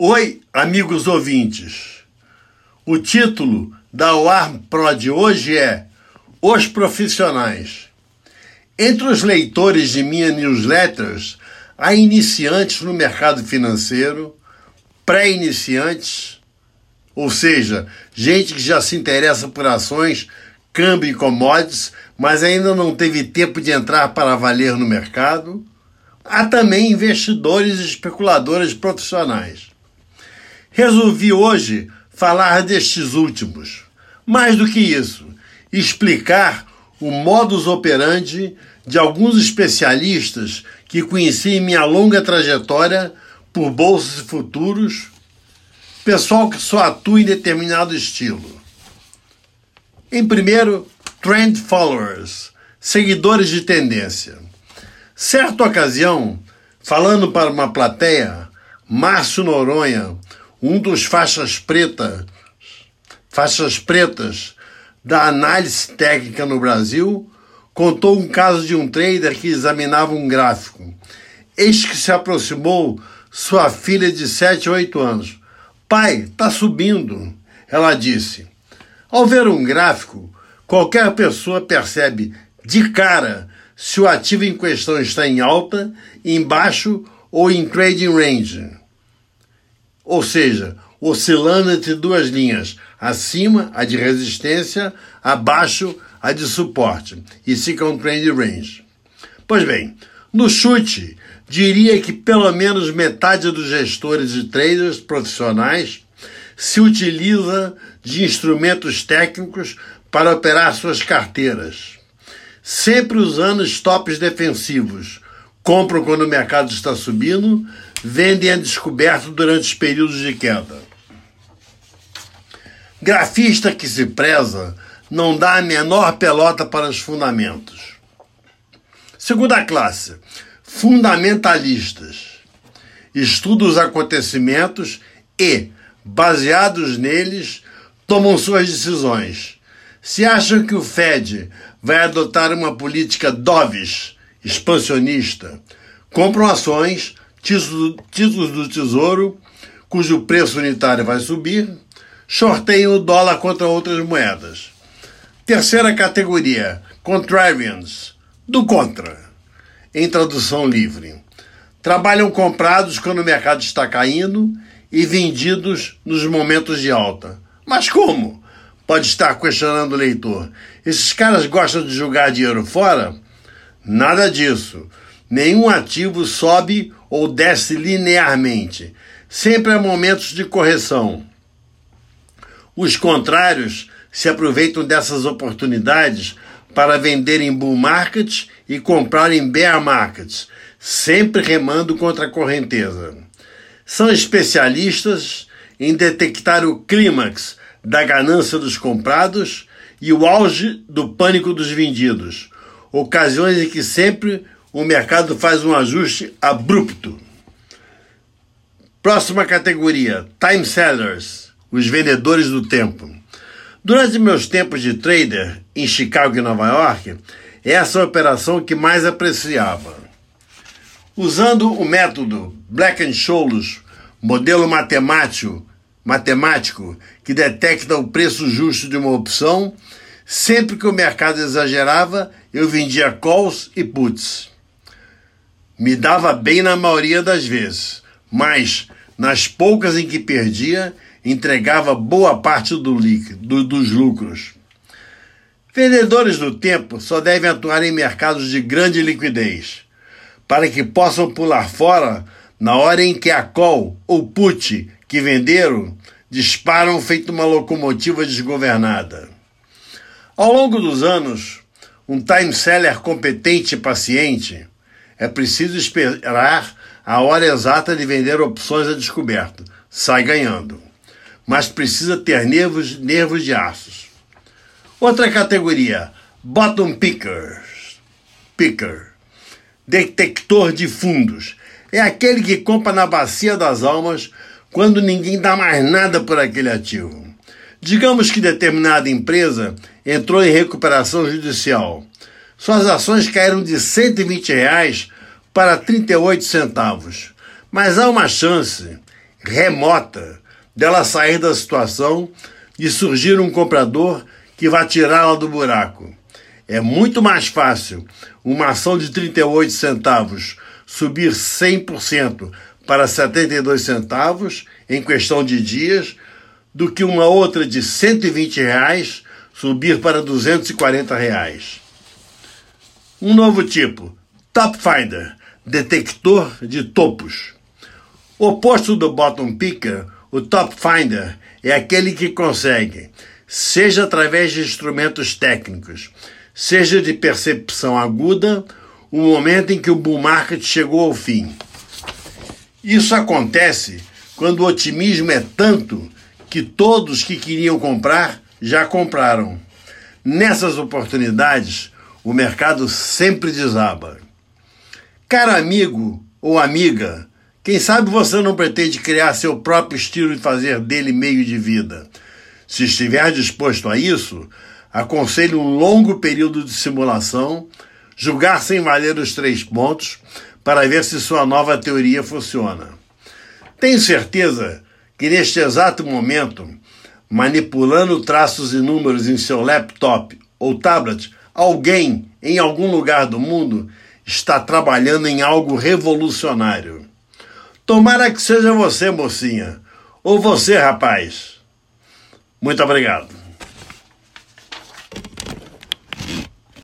Oi, amigos ouvintes. O título da UAR Pro de hoje é Os Profissionais. Entre os leitores de minha newsletters, há iniciantes no mercado financeiro, pré-iniciantes, ou seja, gente que já se interessa por ações, câmbio e commodities, mas ainda não teve tempo de entrar para valer no mercado. Há também investidores e especuladores profissionais. Resolvi hoje falar destes últimos. Mais do que isso, explicar o modus operandi de alguns especialistas que conheci em minha longa trajetória por bolsas e futuros, pessoal que só atua em determinado estilo. Em primeiro, trend followers, seguidores de tendência. Certa ocasião, falando para uma plateia, Márcio Noronha, um dos faixas pretas, faixas pretas da análise técnica no Brasil, contou um caso de um trader que examinava um gráfico. Eis que se aproximou sua filha de 7 ou 8 anos. Pai, está subindo. Ela disse. Ao ver um gráfico, qualquer pessoa percebe de cara se o ativo em questão está em alta, em baixo ou em trading range. Ou seja, oscilando entre duas linhas, acima a de resistência, abaixo a de suporte, e um trend range. Pois bem, no chute, diria que pelo menos metade dos gestores e traders profissionais se utiliza de instrumentos técnicos para operar suas carteiras sempre usando stops defensivos. Compram quando o mercado está subindo, vendem a descoberto durante os períodos de queda. Grafista que se preza não dá a menor pelota para os fundamentos. Segunda classe, fundamentalistas. Estuda os acontecimentos e, baseados neles, tomam suas decisões se acham que o Fed vai adotar uma política dovish, expansionista, compram ações, títulos do Tesouro, cujo preço unitário vai subir, shorteiam o dólar contra outras moedas. Terceira categoria, contrarians, do contra, em tradução livre. Trabalham comprados quando o mercado está caindo e vendidos nos momentos de alta. Mas como? pode estar questionando o leitor. Esses caras gostam de jogar dinheiro fora? Nada disso. Nenhum ativo sobe ou desce linearmente. Sempre há momentos de correção. Os contrários se aproveitam dessas oportunidades para vender em bull market e comprar em bear markets, sempre remando contra a correnteza. São especialistas em detectar o clímax da ganância dos comprados e o auge do pânico dos vendidos, ocasiões em que sempre o mercado faz um ajuste abrupto. Próxima categoria: time sellers, os vendedores do tempo. Durante meus tempos de trader em Chicago e Nova York, essa é a operação que mais apreciava. Usando o método Black and Scholes, modelo matemático matemático que detecta o preço justo de uma opção. Sempre que o mercado exagerava, eu vendia calls e puts. Me dava bem na maioria das vezes, mas nas poucas em que perdia, entregava boa parte do líquido, dos lucros. Vendedores do tempo só devem atuar em mercados de grande liquidez, para que possam pular fora na hora em que a call ou put que venderam disparam feito uma locomotiva desgovernada. Ao longo dos anos, um time seller competente e paciente é preciso esperar a hora exata de vender opções a descoberto. Sai ganhando. Mas precisa ter nervos, nervos de aços. Outra categoria, bottom pickers. Picker. Detector de fundos. É aquele que compra na bacia das almas quando ninguém dá mais nada por aquele ativo. Digamos que determinada empresa entrou em recuperação judicial. Suas ações caíram de 120 reais para 38 centavos. Mas há uma chance, remota dela sair da situação e surgir um comprador que vai tirá-la do buraco. É muito mais fácil uma ação de 38 centavos subir 100% para 72 centavos em questão de dias do que uma outra de 120 reais subir para 240 reais. Um novo tipo, Top Finder, detector de topos. Oposto do Bottom Picker, o Top Finder é aquele que consegue, seja através de instrumentos técnicos, seja de percepção aguda, o momento em que o bull market chegou ao fim. Isso acontece quando o otimismo é tanto que todos que queriam comprar já compraram. Nessas oportunidades, o mercado sempre desaba. Caro amigo ou amiga, quem sabe você não pretende criar seu próprio estilo e fazer dele meio de vida. Se estiver disposto a isso, aconselho um longo período de simulação, julgar sem valer os três pontos, para ver se sua nova teoria funciona. Tenho certeza que neste exato momento, manipulando traços e números em seu laptop ou tablet, alguém em algum lugar do mundo está trabalhando em algo revolucionário. Tomara que seja você, mocinha, ou você, rapaz. Muito obrigado.